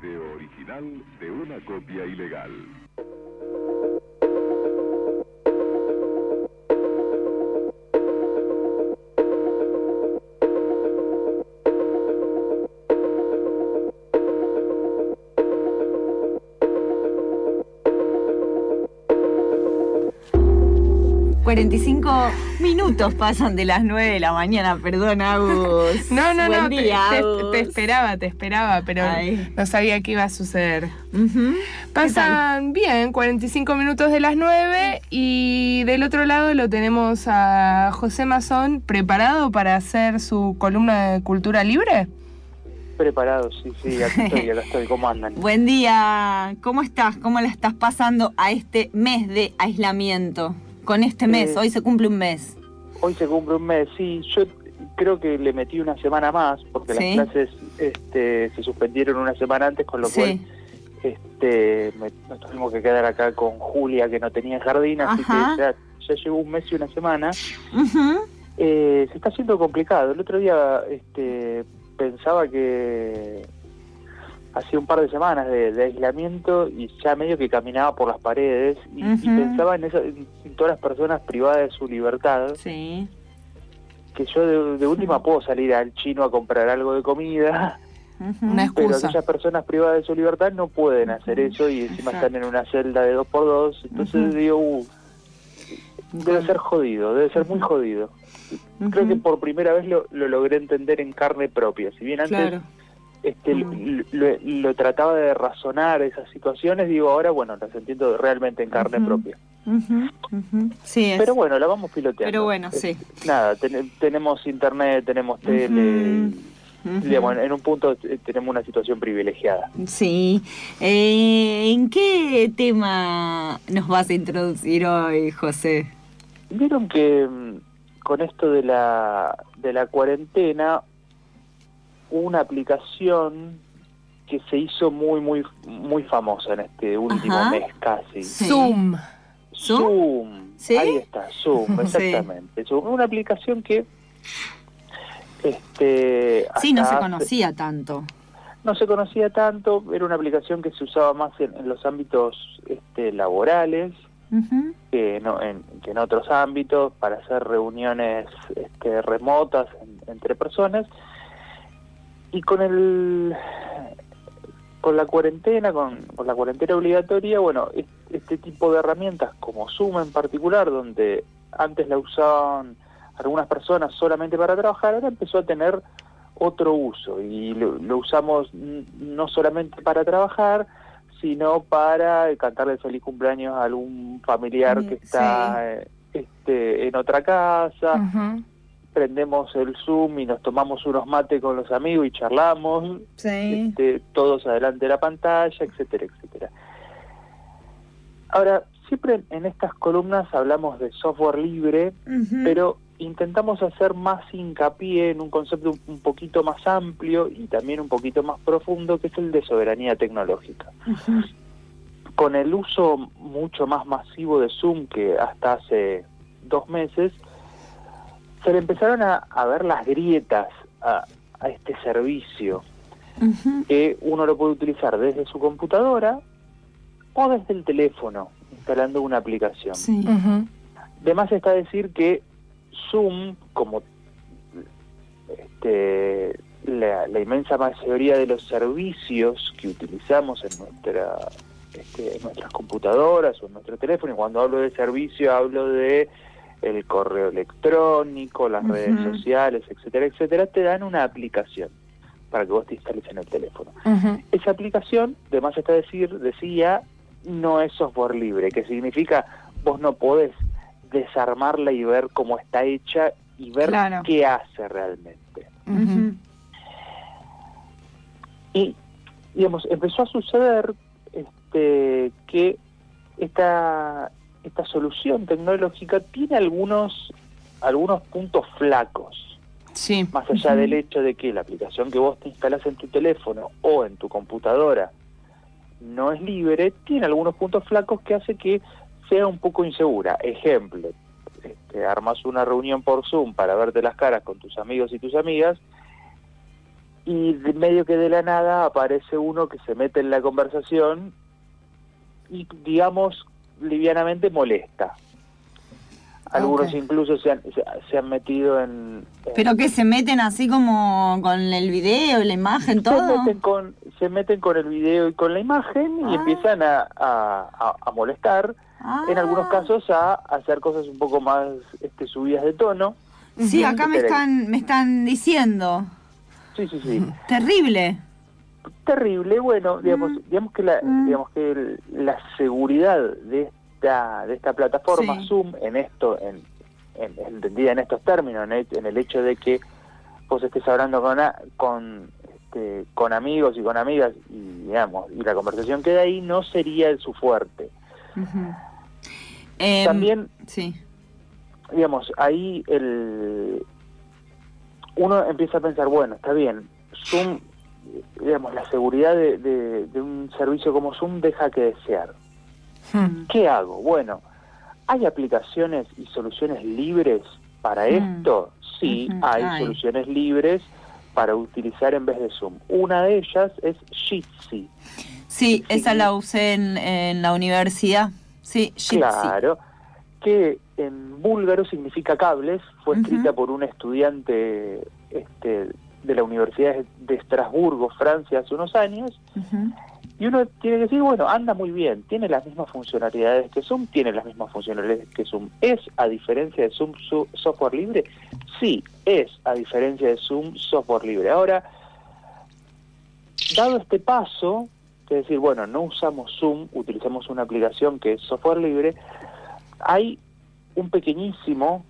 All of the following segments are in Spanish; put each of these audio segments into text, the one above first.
video original de una copia ilegal. ...45 minutos pasan de las 9 de la mañana, perdón Agus. No, no, Buen no, te- día, te, Agus. te esperaba, te esperaba, pero Ay. no sabía qué iba a suceder. Pasan bien, 45 minutos de las 9 y del otro lado lo tenemos a José Mazón preparado para hacer su columna de cultura libre. Preparado, sí, sí, aquí estoy, acá estoy, ¿cómo andan? Buen día, ¿cómo estás? ¿Cómo la estás pasando a este mes de aislamiento? Con este mes, Eh, hoy se cumple un mes. Hoy se cumple un mes, sí, yo creo que le metí una semana más, porque Sí. las clases este, se suspendieron una semana antes, con lo Sí. cual este, me, nos tuvimos que quedar acá con Julia, que no tenía jardín, así Ajá. que ya, ya llevo un mes y una semana. Eh, se está haciendo complicado. El otro día este, pensaba que hacía un par de semanas de, de aislamiento y ya medio que caminaba por las paredes y, pensaba en, esa- en todas las personas privadas de su libertad, Sí. que yo de, de última puedo salir al chino a comprar algo de comida. Una pero excusa. aquellas personas privadas de su libertad no pueden hacer eso y encima Exacto. están en una celda de dos por dos, entonces Ujú. digo, uh, debe ser jodido, debe ser muy jodido. Creo que por primera vez lo, lo logré entender en carne propia. Si bien antes Claro. Este, Mm. lo, trataba de razonar esas situaciones, digo ahora, bueno, las entiendo realmente en carne propia. Sí, es. Pero bueno, la vamos piloteando. Pero bueno, Es- sí. Nada, ten- tenemos internet, tenemos tele. Digamos, en un punto tenemos una situación privilegiada. Sí. Eh, ¿En qué tema nos vas a introducir hoy, José? Vieron que mm, con esto de la, de la cuarentena, una aplicación que se hizo muy, muy, muy famosa en este último Ajá. mes casi. Sí. Zoom. ¿Zoom? Zoom. ¿Sí? Ahí está, Zoom, Sí. exactamente. Zoom, una aplicación que este Sí, no se hace- conocía tanto. no se conocía tanto, era una aplicación que se usaba más en, en los ámbitos este, laborales que, no, en, que en otros ámbitos para hacer reuniones este, remotas en- entre personas y con el con la cuarentena con, con la cuarentena obligatoria bueno es- este tipo de herramientas como Zoom en particular donde antes la usaban algunas personas solamente para trabajar ahora empezó a tener otro uso y lo, lo usamos no solamente para trabajar sino para eh, cantarle feliz cumpleaños a algún familiar Mm, que está eh, este, en otra casa, Ujú. Prendemos el Zoom y nos tomamos unos mates con los amigos y charlamos, Sí. este, todos adelante de la pantalla, etcétera, etcétera. Ahora, siempre en estas columnas hablamos de software libre, pero intentamos hacer más hincapié en un concepto un- poquito más amplio y también un poquito más profundo, que es el de soberanía tecnológica. Con el uso mucho más masivo de Zoom que hasta hace dos meses, se le empezaron a, a ver las grietas a, a este servicio, que uno lo puede utilizar desde su computadora o desde el teléfono, instalando una aplicación. Sí. Ujú. De más está decir que Zoom, como este, la, la inmensa mayoría de los servicios que utilizamos en nuestra este, en nuestras computadoras o en nuestro teléfono, y cuando hablo de servicio hablo de el correo electrónico, las redes sociales, etcétera, etcétera, te dan una aplicación para que vos te instales en el teléfono. Esa aplicación, de más está decir, decía, no es software libre, que significa vos no podés desarmarla y ver cómo está hecha y ver Claro. qué hace realmente. Y, digamos, empezó a suceder este, que esta, esta solución tecnológica tiene algunos, algunos puntos flacos. Sí. Más allá del hecho de que la aplicación que vos te instalás en tu teléfono o en tu computadora no es libre, tiene algunos puntos flacos que hace que sea un poco insegura. Ejemplo, este, armas una reunión por Zoom para verte las caras con tus amigos y tus amigas y de medio que de la nada aparece uno que se mete en la conversación y digamos livianamente molesta. Algunos incluso se han, se, se han metido en... en- Pero que se meten así como con el video y la imagen, se todo. meten con se meten con el video y con la imagen y Ah. empiezan a, a- a- a molestar en algunos Ah. casos a hacer cosas un poco más este, subidas de tono Sí, acá me están, me están diciendo. sí sí sí Terrible. Terrible bueno digamos Mm. digamos que la Mm. digamos que el- la seguridad de esta de esta plataforma Sí. Zoom en esto en, en- entendida en estos términos en el, en el hecho de que vos estés hablando con a- con este, con amigos y con amigas y digamos y la conversación queda ahí no sería su fuerte. Em, también Sí. digamos, ahí el uno empieza a pensar, bueno, está bien, Zoom, digamos, la seguridad de, de- de un servicio como Zoom deja que desear. Hmm. ¿Qué hago? Bueno, ¿hay aplicaciones y soluciones libres para Mm. esto? Sí, hay soluciones libres para utilizar en vez de Zoom. Una de ellas es Jitsi. Sí, esa la usé en, en la universidad. Sí, Jitsi. Claro, que en búlgaro significa cables, fue escrita por un estudiante este, de la Universidad de Estrasburgo, Francia, hace unos años, y uno tiene que decir, bueno, anda muy bien, tiene las mismas funcionalidades que Zoom, tiene las mismas funcionalidades que Zoom. ¿Es, a diferencia de Zoom, su- software libre? Sí, es, a diferencia de Zoom, software libre. Ahora, dado este paso, que es decir, bueno, no usamos Zoom, utilizamos una aplicación que es software libre, hay un pequeñísimo,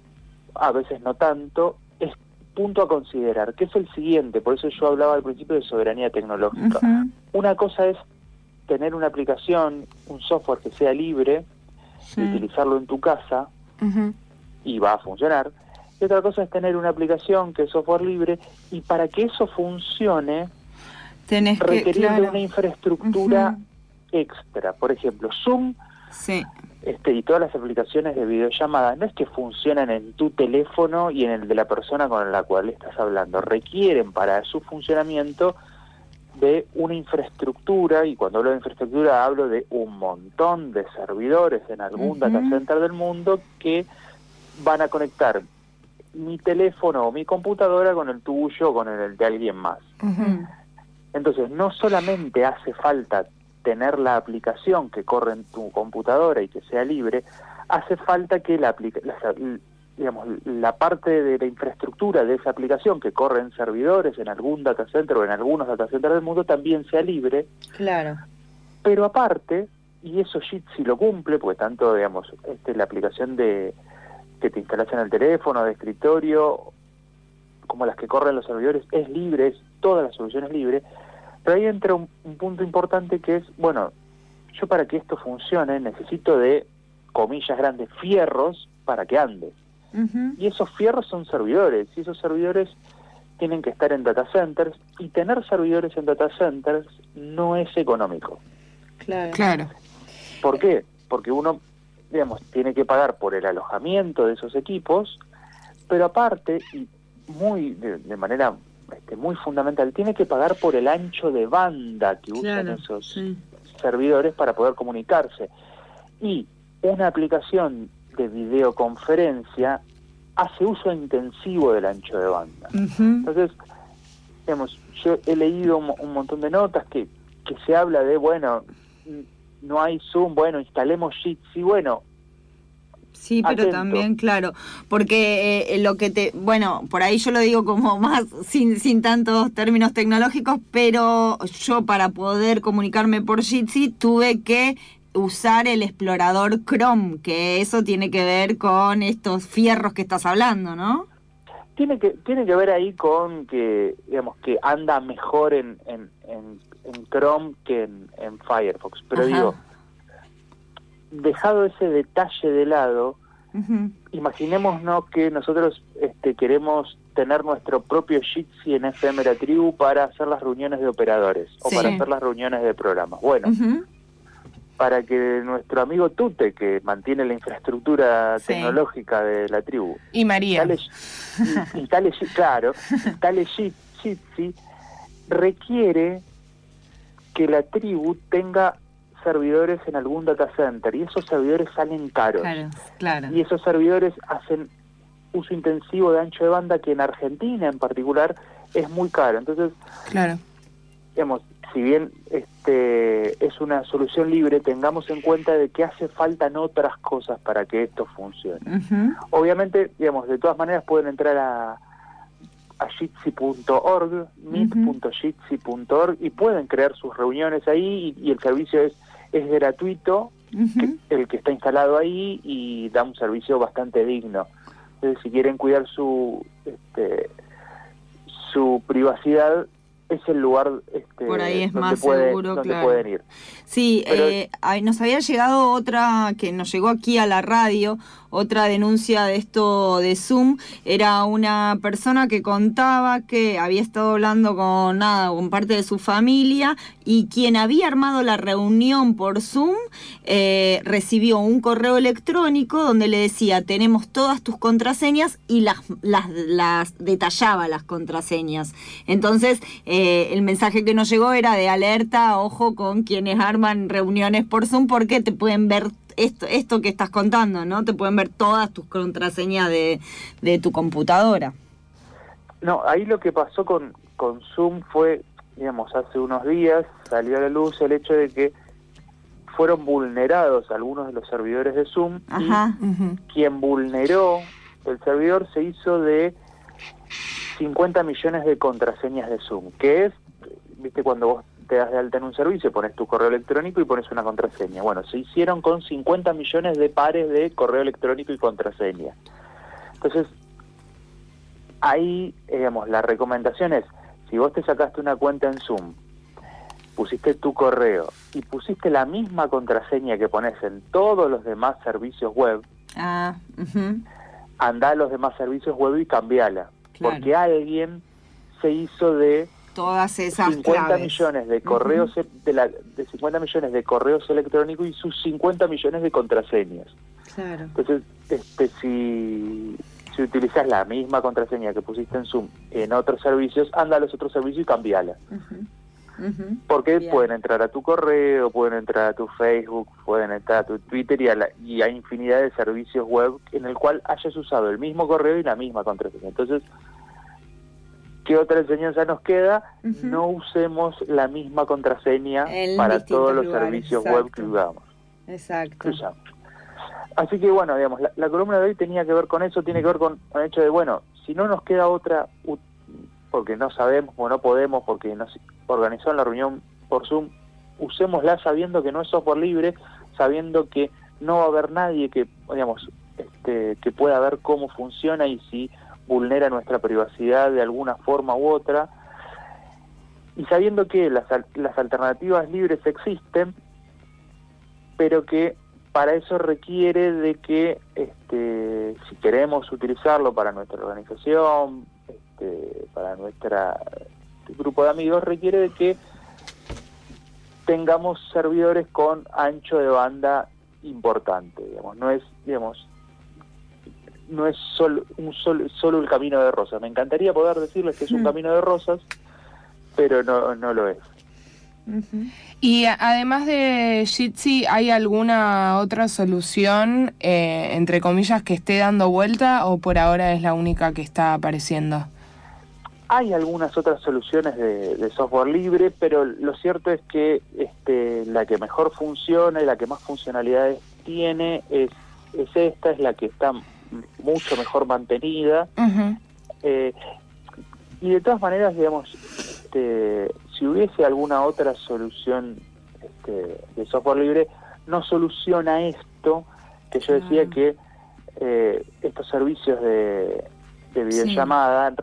a veces no tanto, punto a considerar, que es el siguiente, por eso yo hablaba al principio de soberanía tecnológica. Una cosa es tener una aplicación, un software que sea libre, y utilizarlo en tu casa y va a funcionar. Y otra cosa es tener una aplicación que es software libre y para que eso funcione Tenés que. requerir de claro. una infraestructura extra. Por ejemplo, Zoom Sí. Este, y todas las aplicaciones de videollamada no es que funcionan en tu teléfono y en el de la persona con la cual estás hablando, requieren para su funcionamiento de una infraestructura, y cuando hablo de infraestructura hablo de un montón de servidores en algún data center del mundo que van a conectar mi teléfono o mi computadora con el tuyo o con el de alguien más. Entonces, no solamente hace falta tener la aplicación que corre en tu computadora y que sea libre, hace falta que la, la- digamos, la parte de la infraestructura de esa aplicación que corre en servidores, en algún data center o en algunos data centers del mundo también sea libre, Claro. pero aparte, y eso Jitsi lo cumple, porque tanto, digamos, este, la aplicación de que te instalas en el teléfono, de escritorio, como las que corren los servidores, es libre, es todas las soluciones libres, pero ahí entra un, un punto importante que es, bueno, yo para que esto funcione necesito de, comillas grandes, fierros para que ande. Y esos fierros son servidores, y esos servidores tienen que estar en data centers, y tener servidores en data centers no es económico. Claro. Claro. ¿Por qué? Porque uno, digamos, tiene que pagar por el alojamiento de esos equipos, pero aparte, y muy de, de manera este, muy fundamental, tiene que pagar por el ancho de banda que usan Claro. esos Sí. servidores para poder comunicarse. Y una aplicación de videoconferencia hace uso intensivo del ancho de banda. Entonces, digamos, yo he leído un, mo- un montón de notas que, que se habla de, bueno, no hay Zoom, bueno, instalemos Jitsi, bueno, Sí, pero Atento. también, claro, porque eh, lo que te, bueno, por ahí yo lo digo como más sin, sin tantos términos tecnológicos, pero yo para poder comunicarme por Jitsi tuve que usar el explorador Chrome, que eso tiene que ver con estos fierros que estás hablando, ¿no? tiene que tiene que ver ahí con que, digamos, que anda mejor en, en, en, en Chrome que en, en Firefox. Pero Ajá. digo, dejado ese detalle de lado, Ujú. imaginémonos que nosotros este, queremos tener nuestro propio Jitsi en FM La Tribu para hacer las reuniones de operadores o para hacer las reuniones de programas. Bueno, para que nuestro amigo Tute, que mantiene la infraestructura Sí. tecnológica de la tribu, Y María. instale Ji- claro, Ji- Jitsi, requiere que la tribu tenga servidores en algún data center y esos servidores salen caros. Claro, claro. Y esos servidores hacen uso intensivo de ancho de banda que en Argentina en particular es muy caro. Entonces, Claro. digamos, si bien este es una solución libre, tengamos en cuenta de que hace faltan otras cosas para que esto funcione. Obviamente, digamos, de todas maneras pueden entrar a, a jitsi.org, meet.jitsi.org y pueden crear sus reuniones ahí y, y el servicio es, es gratuito, el que está instalado ahí y da un servicio bastante digno. Entonces, si quieren cuidar su este, su privacidad, es el lugar este, Por ahí es donde, más pueden, seguro, donde claro. pueden ir. Sí, Pero- eh, nos había llegado otra que nos llegó aquí a la radio, otra denuncia de esto de Zoom. Era una persona que contaba que había estado hablando con nada, con parte de su familia y quien había armado la reunión por Zoom eh, recibió un correo electrónico donde le decía tenemos todas tus contraseñas y las, las, las detallaba las contraseñas. Entonces eh, el mensaje que nos llegó era de alerta, ojo con quienes arman reuniones por Zoom porque te pueden ver esto, esto que estás contando, ¿no? Te pueden ver todas tus contraseñas de, de tu computadora. No, ahí lo que pasó con, con Zoom fue, digamos, hace unos días salió a la luz el hecho de que fueron vulnerados algunos de los servidores de Zoom Ajá. Y quien vulneró el servidor se hizo de 50 millones de contraseñas de Zoom, que es, viste, cuando vos te das de alta en un servicio, pones tu correo electrónico y pones una contraseña. Bueno, se hicieron con 50 millones de pares de correo electrónico y contraseña. Entonces, ahí, digamos, la recomendación es, si vos te sacaste una cuenta en Zoom, pusiste tu correo y pusiste la misma contraseña que pones en todos los demás servicios web, Ah, anda a los demás servicios web y cambiala. Claro. Porque alguien se hizo de Todas esas 50 claves. millones de correos e- de, la, de 50 millones de correos electrónicos y sus 50 millones de contraseñas. Claro. Entonces, este si si utilizas la misma contraseña que pusiste en Zoom en otros servicios, anda a los otros servicios y cambiala. Porque Bien. pueden entrar a tu correo, pueden entrar a tu Facebook, pueden entrar a tu Twitter y a, la- y a infinidad de servicios web en el cual hayas usado el mismo correo y la misma contraseña. Entonces, ¿qué otra enseñanza nos queda? No usemos la misma contraseña En para todos los lugares, servicios web que usamos. Exacto. que usamos. Así que bueno, digamos, la, la columna de hoy tenía que ver con eso, tiene que ver con, con el hecho de, bueno, si no nos queda otra, porque no sabemos o no podemos, porque nos organizó la reunión por Zoom, usémosla sabiendo que no es software libre, sabiendo que no va a haber nadie que, digamos, este, que pueda ver cómo funciona y si vulnera nuestra privacidad de alguna forma u otra, y sabiendo que las, las alternativas libres existen, pero que para eso requiere de que este, si queremos utilizarlo para nuestra organización, este, para nuestra grupo de amigos, requiere de que tengamos servidores con ancho de banda importante, digamos, no es, digamos, no es solo, un solo, solo el camino de rosas. Me encantaría poder decirles que es un Mm. camino de rosas, pero no, no lo es. Y además de Jitsi, ¿hay alguna otra solución, eh, entre comillas, que esté dando vuelta o por ahora es la única que está apareciendo? Hay algunas otras soluciones de, de software libre, pero lo cierto es que este, la que mejor funciona y la que más funcionalidades tiene es, es esta, es la que está mucho mejor mantenida. Eh, y de todas maneras, digamos, este, si hubiese alguna otra solución este, de software libre, no soluciona esto que yo decía que eh, estos servicios de, de videollamada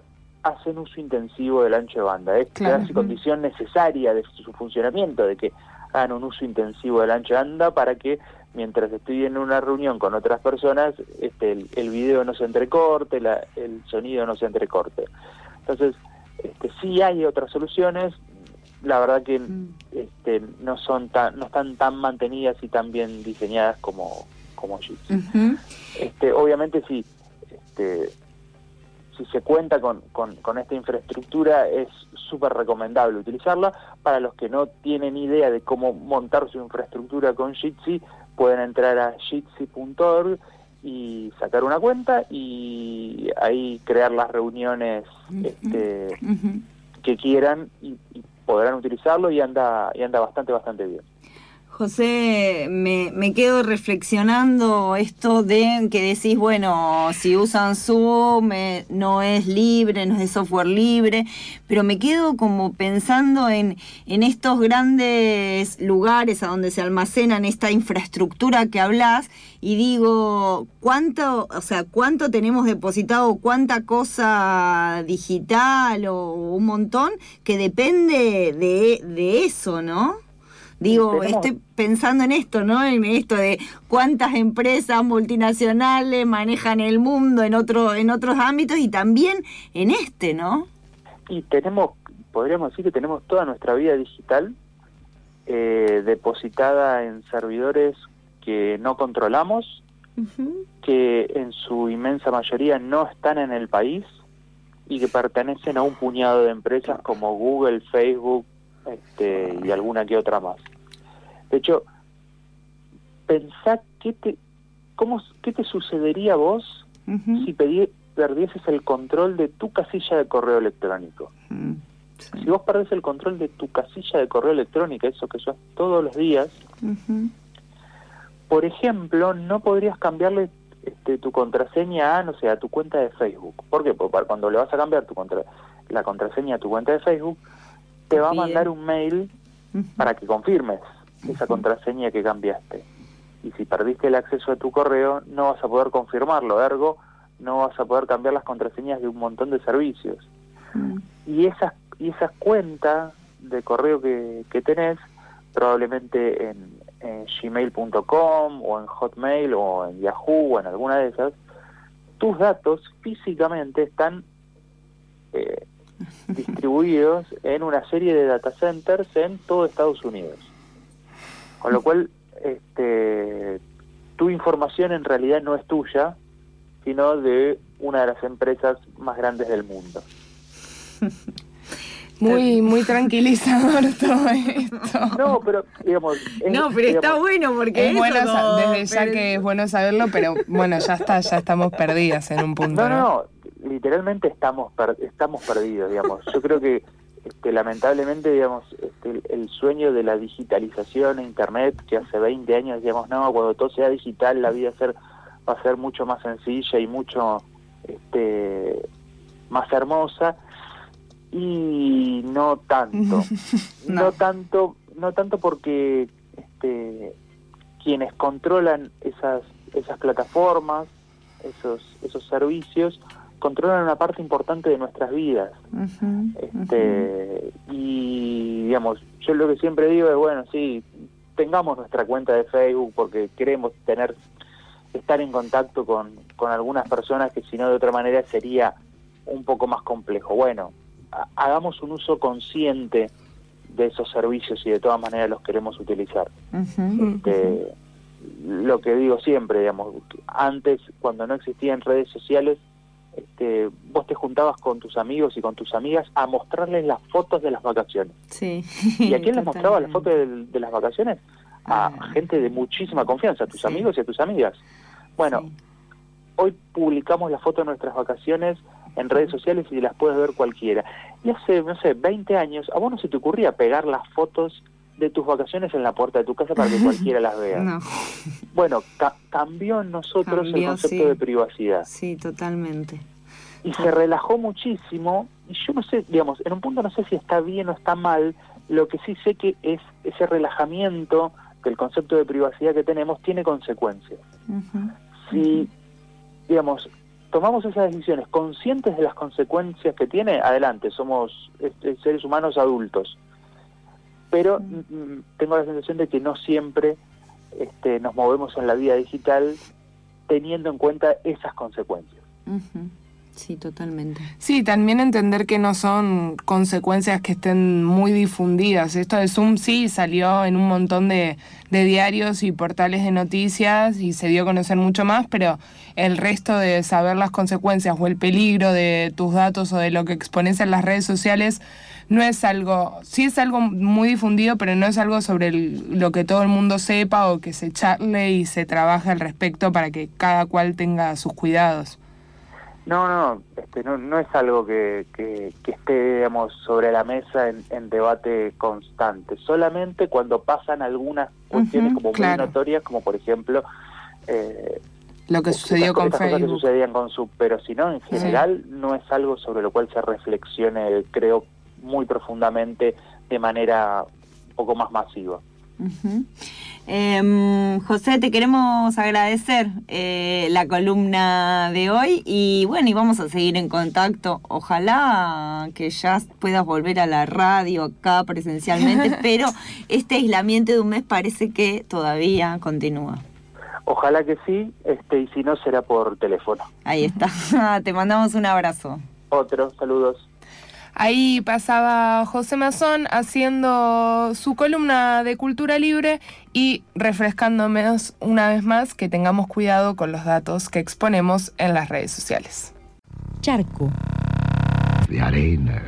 hacen uso intensivo del ancho de banda. Es Claro. casi condición necesaria de su funcionamiento, de que hagan un uso intensivo del ancho de banda para que mientras estoy en una reunión con otras personas, este, el, el video no se entrecorte, la- el sonido no se entrecorte. Entonces, este, sí hay otras soluciones, la verdad que Mm. este, no son tan, no están tan mantenidas y tan bien diseñadas como como Jitsi. Este, obviamente si este, si se cuenta con, con, con esta infraestructura es súper recomendable utilizarla. Para los que no tienen idea de cómo montar su infraestructura con Jitsi, pueden entrar a jitsi.org y sacar una cuenta y ahí crear las reuniones este, que quieran y, y podrán utilizarlo y anda y anda bastante bastante bien. José, me, me quedo reflexionando esto de que decís, bueno, si usan Zoom eh, no es libre, no es software libre, pero me quedo como pensando en, en estos grandes lugares a donde se almacenan esta infraestructura que hablas y digo, ¿cuánto, o sea, cuánto tenemos depositado, cuánta cosa digital o un montón que depende de, de eso, ¿no? Digo, Tenemos- estoy pensando en esto, ¿no? En esto de cuántas empresas multinacionales manejan el mundo en otro, en otros ámbitos y también en este, ¿no? Y tenemos, podríamos decir que tenemos toda nuestra vida digital eh, depositada en servidores que no controlamos, que en su inmensa mayoría no están en el país y que pertenecen a un puñado de empresas como Google, Facebook este, y alguna que otra más. De hecho, pensá qué te, cómo, qué te sucedería a vos si pedi- perdieses el control de tu casilla de correo electrónico. Mm, sí. Si vos perdés el control de tu casilla de correo electrónico, eso que usas todos los días, por ejemplo, no podrías cambiarle este, tu contraseña a, no sé, a tu cuenta de Facebook. ¿Por qué? Porque cuando le vas a cambiar tu contra- la contraseña a tu cuenta de Facebook, te va a mandar un mail para que confirmes esa contraseña que cambiaste. Y si perdiste el acceso a tu correo, no vas a poder confirmarlo, ergo, no vas a poder cambiar las contraseñas de un montón de servicios. Y esas, y esas cuentas de correo que, que tenés, probablemente en, en gmail.com o en Hotmail o en Yahoo o en alguna de esas, tus datos físicamente están eh, distribuidos en una serie de data centers en todo Estados Unidos. Con lo cual, este, tu información en realidad no es tuya, sino de una de las empresas más grandes del mundo. Muy, muy tranquilizador todo esto. No, pero digamos... es- No, pero está bueno porque Es eso bueno, desde ya pero- que es bueno saberlo, pero bueno, ya está, ya estamos perdidas en un punto. No, no, no, literalmente estamos per- estamos perdidos, digamos. Yo creo que este, lamentablemente, digamos, este, el, sueño de la digitalización e Internet, que hace 20 años decíamos, no, cuando todo sea digital, la vida va a ser, va a ser mucho más sencilla y mucho este, más hermosa, y no tanto. No. no tanto, no tanto porque este, quienes controlan esas esas plataformas, esos esos servicios, controlan una parte importante de nuestras vidas. Este, y digamos, yo lo que siempre digo es bueno, sí, tengamos nuestra cuenta de Facebook porque queremos tener estar en contacto con, con algunas personas que si no de otra manera sería un poco más complejo. Bueno, ha- hagamos un uso consciente de esos servicios y de todas maneras los queremos utilizar. Este, lo que digo siempre, digamos, antes cuando no existían redes sociales, este, vos te juntabas con tus amigos y con tus amigas a mostrarles las fotos de las vacaciones. Sí. ¿Y a quién les mostraba las fotos de, de las vacaciones? A Ah. gente de muchísima confianza, a tus Sí. amigos y a tus amigas. Bueno, Sí. hoy publicamos la foto de nuestras vacaciones en redes sociales y las puedes ver cualquiera. Y hace, no sé, 20 años, a vos no se te ocurría pegar las fotos de tus vacaciones en la puerta de tu casa para que cualquiera las vea. No, Bueno, ca- cambió en nosotros el concepto sí. de privacidad sí, totalmente. Y se relajó muchísimo y yo no sé, digamos, en un punto no sé si está bien o está mal, lo que sí sé que es ese relajamiento del concepto de privacidad que tenemos tiene consecuencias. Si, digamos, tomamos esas decisiones conscientes de las consecuencias que tiene, adelante, somos este, seres humanos adultos. Pero mm, mm, tengo la sensación de que no siempre este, nos movemos en la vida digital teniendo en cuenta esas consecuencias. Ujú. Sí, totalmente. Sí, también entender que no son consecuencias que estén muy difundidas. Esto de Zoom sí salió en un montón de, diarios y portales de noticias y se dio a conocer mucho más, pero el resto de saber las consecuencias o el peligro de tus datos o de lo que expones en las redes sociales no es algo, sí es algo muy difundido, pero no es algo sobre lo que todo el mundo sepa o que se charle y se trabaje al respecto para que cada cual tenga sus cuidados. No, no, este, no, no es algo que, que, que esté, digamos, sobre la mesa en, en, debate constante. Solamente cuando pasan algunas cuestiones como claro. muy notorias, como por ejemplo... Eh, Lo que estas- sucedió con estas cosas que Facebook. sucedían con su, pero si no, en general no es algo sobre lo cual se reflexione, creo, muy profundamente de manera un poco más masiva. Em, José, te queremos agradecer eh, la columna de hoy y bueno, y vamos a seguir en contacto. Ojalá que ya puedas volver a la radio acá presencialmente, pero este aislamiento de un mes parece que todavía continúa. Ojalá que sí, este, y si no será por teléfono. Ahí está. Te mandamos un abrazo. Otro, saludos. Ahí pasaba José Mazón haciendo su columna de cultura libre y refrescándonos una vez más que tengamos cuidado con los datos que exponemos en las redes sociales. Charco. De arena.